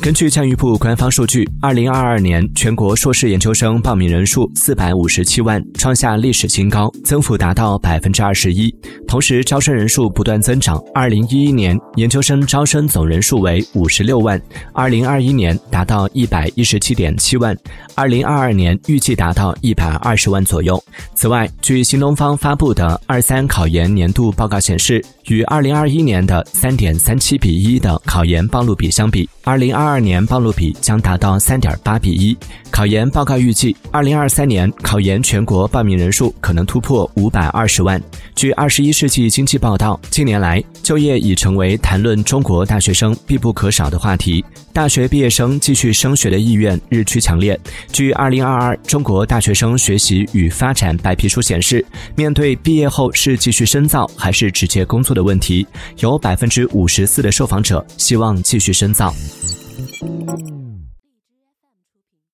根据教育部官方数据，二零二二年全国硕士研究生报名人数四百五十七万，创下历史新高，增幅达到百分之二十一。同时，招生人数不断增长，二零一一年研究生招生总人数为五十六万，二零二一年达到一百一十七点七万，二零二二年预计达到一百二十万左右。此外，据新东方发布的二三考研年度报告显示，与二零二一年的三点三七比一的考研报录比相比，二零二二二年报录比将达到三点八比一。考研报告预计，二零二三年考研全国报名人数可能突破五百二十万。据《二十一世纪经济报道》，近年来就业已成为谈论中国大学生必不可少的话题。大学毕业生继续升学的意愿日趋强烈。据《二零二二中国大学生学习与发展白皮书》显示，面对毕业后是继续深造还是直接工作的问题，有百分之五十四的受访者希望继续深造。Música